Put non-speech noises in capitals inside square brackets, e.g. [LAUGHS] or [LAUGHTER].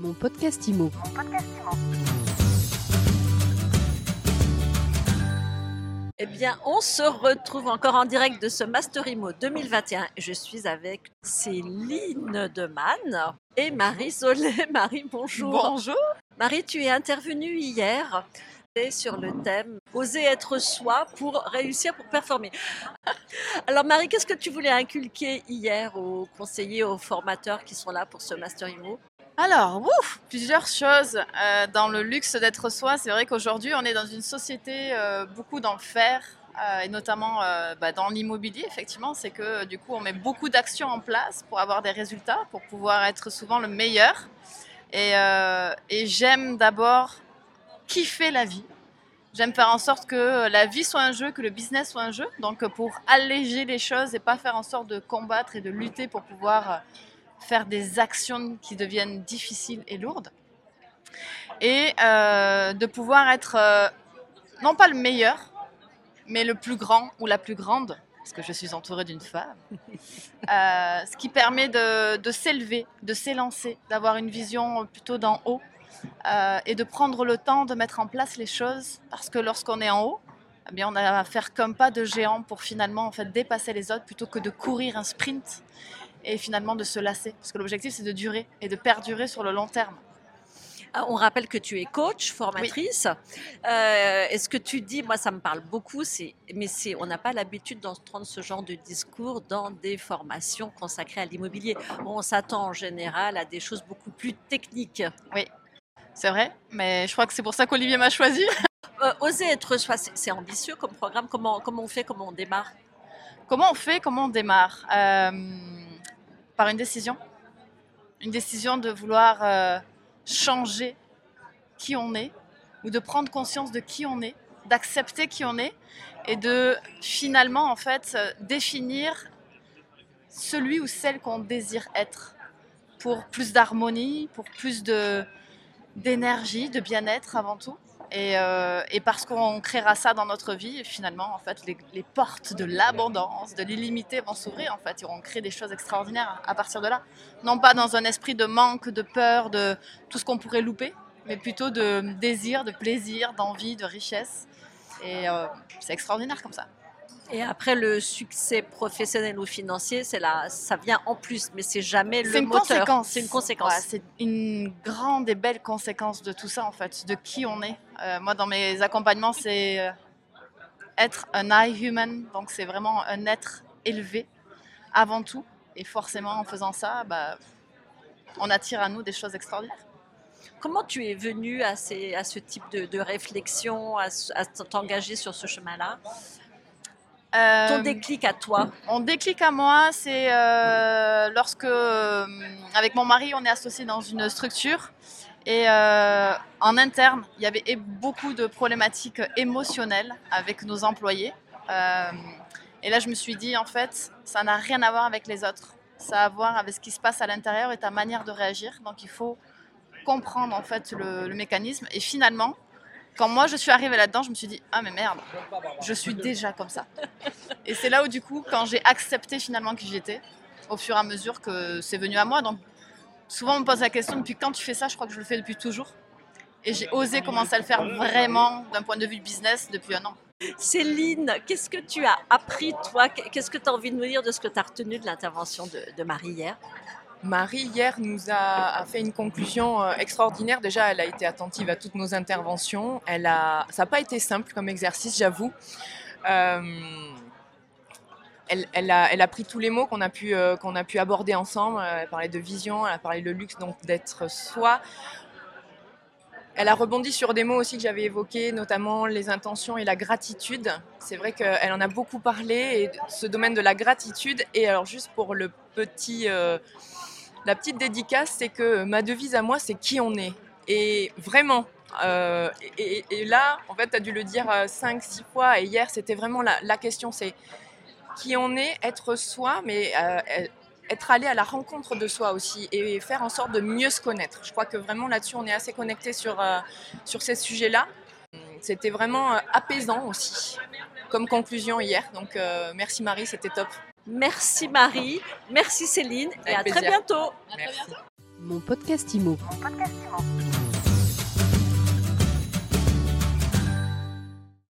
Mon podcast IMO. Eh bien, on se retrouve encore en direct de ce Master IMO 2021. Je suis avec Céline Demann et Marie Solé. [LAUGHS] Marie, bonjour. Bonjour. Marie, tu es intervenue hier sur le thème Oser être soi pour réussir, pour performer. [LAUGHS] Alors Marie, qu'est-ce que tu voulais inculquer hier aux conseillers, aux formateurs qui sont là pour ce Master IMO? Alors, ouf, plusieurs choses. Euh, dans le luxe d'être soi, c'est vrai qu'aujourd'hui, on est dans une société euh, beaucoup dans le faire. euh, et notamment bah, dans l'immobilier, effectivement, c'est que du coup, on met beaucoup d'actions en place pour avoir des résultats, pour pouvoir être souvent le meilleur. Et, j'aime d'abord kiffer la vie. J'aime faire en sorte que la vie soit un jeu, que le business soit un jeu. Donc pour alléger les choses et pas faire en sorte de combattre et de lutter pour pouvoir faire des actions qui deviennent difficiles et lourdes. Et euh, de pouvoir être euh, non pas le meilleur, mais le plus grand ou la plus grande, parce que je suis entourée d'une femme. [LAUGHS] Euh, ce qui permet de, s'élever, de s'élancer, d'avoir une vision plutôt d'en haut et de prendre le temps de mettre en place les choses parce que lorsqu'on est en haut, eh bien, on a à faire comme pas de géant pour finalement en fait, dépasser les autres plutôt que de courir un sprint et finalement de se lasser. Parce que l'objectif c'est de durer et de perdurer sur le long terme. Ah, On rappelle que tu es coach, formatrice. Euh, Est-ce que tu dis, moi ça me parle beaucoup, mais on n'a pas l'habitude d'entendre ce genre de discours dans des formations consacrées à l'immobilier. On s'attend en général à des choses beaucoup plus techniques. C'est vrai, mais je crois que c'est pour ça qu'Olivier m'a choisi. [LAUGHS] Euh, oser être soi, c'est c'est ambitieux comme programme. Comment, comment on fait, comment on démarre? Comment on fait Comment on démarre? Euh, Par une décision. Une décision de vouloir euh, changer qui on est, ou de prendre conscience de qui on est, d'accepter qui on est, et de finalement, en fait, euh, définir celui ou celle qu'on désire être pour plus d'harmonie, pour plus de d'énergie, de bien-être avant tout. Et, euh, et parce qu'on créera ça dans notre vie, finalement, en fait, les, les portes de l'abondance, de l'illimité vont s'ouvrir, en fait, et on crée des choses extraordinaires à partir de là. Non pas dans un esprit de manque, de peur, de tout ce qu'on pourrait louper, mais plutôt de désir, de plaisir, d'envie, de richesse. Et euh, c'est extraordinaire comme ça. Et après le succès professionnel ou financier, c'est là, ça vient en plus, mais c'est jamais le une moteur. conséquence. C'est une conséquence. Ouais, c'est une grande et belle conséquence de tout ça, en fait, de qui on est. Euh, moi, dans mes accompagnements, c'est euh, être un high human, donc c'est vraiment un être élevé avant tout. Et forcément, en faisant ça, bah, on attire à nous des choses extraordinaires. Comment tu es venu à, ce type de, de réflexion, à t'engager sur ce chemin-là? Ton Euh, déclic à toi Mon déclic à moi, c'est euh, lorsque, euh, avec mon mari, on est associé dans une structure et euh, en interne, il y avait beaucoup de problématiques émotionnelles avec nos employés. Et là, je me suis dit, en fait, ça n'a rien à voir avec les autres. Ça a à voir avec ce qui se passe à l'intérieur et ta manière de réagir. Donc, il faut comprendre en fait le, le mécanisme. Et finalement, quand moi je suis arrivée là-dedans, je me suis dit, ah mais merde, je suis déjà comme ça. Et c'est là où du coup, quand j'ai accepté finalement qui j'étais, au fur et à mesure que c'est venu à moi, donc souvent on me pose la question, depuis quand tu fais ça? Je crois que je le fais depuis toujours. Et j'ai osé commencer à le faire vraiment d'un point de vue business depuis un an. Céline, qu'est-ce que tu as appris, toi? Qu'est-ce que tu as envie de nous dire de ce que tu as retenu de l'intervention de, de Marie hier? Marie, hier, nous a, fait une conclusion euh, extraordinaire. Déjà, elle a été attentive à toutes nos interventions. Elle a, ça n'a pas été simple comme exercice, j'avoue. Euh, elle, a, elle pris tous les mots qu'on a, pu, euh, aborder ensemble. Elle parlé de vision, elle a parlé de luxe, donc d'être soi. Elle a rebondi sur des mots aussi que j'avais évoqués, notamment les intentions et la gratitude. C'est vrai qu'elle en a beaucoup parlé, ce domaine de la gratitude. Et alors, juste pour le petit, euh, la petite dédicace, c'est que ma devise à moi, c'est qui on est. Et vraiment, euh, et, là, en fait, tu as dû le dire 5-6 fois, et hier, c'était vraiment la, question, c'est qui on est, être soi, mais euh, être allé à la rencontre de soi aussi, et faire en sorte de mieux se connaître. Je crois que vraiment là-dessus, on est assez connecté sur, euh, sur ces sujets-là. C'était vraiment euh, apaisant aussi, comme conclusion hier. Donc, euh, merci Marie, c'était top. Merci Marie, merci Céline, et Avec à très bientôt. Merci. Mon podcast IMO. Mon podcast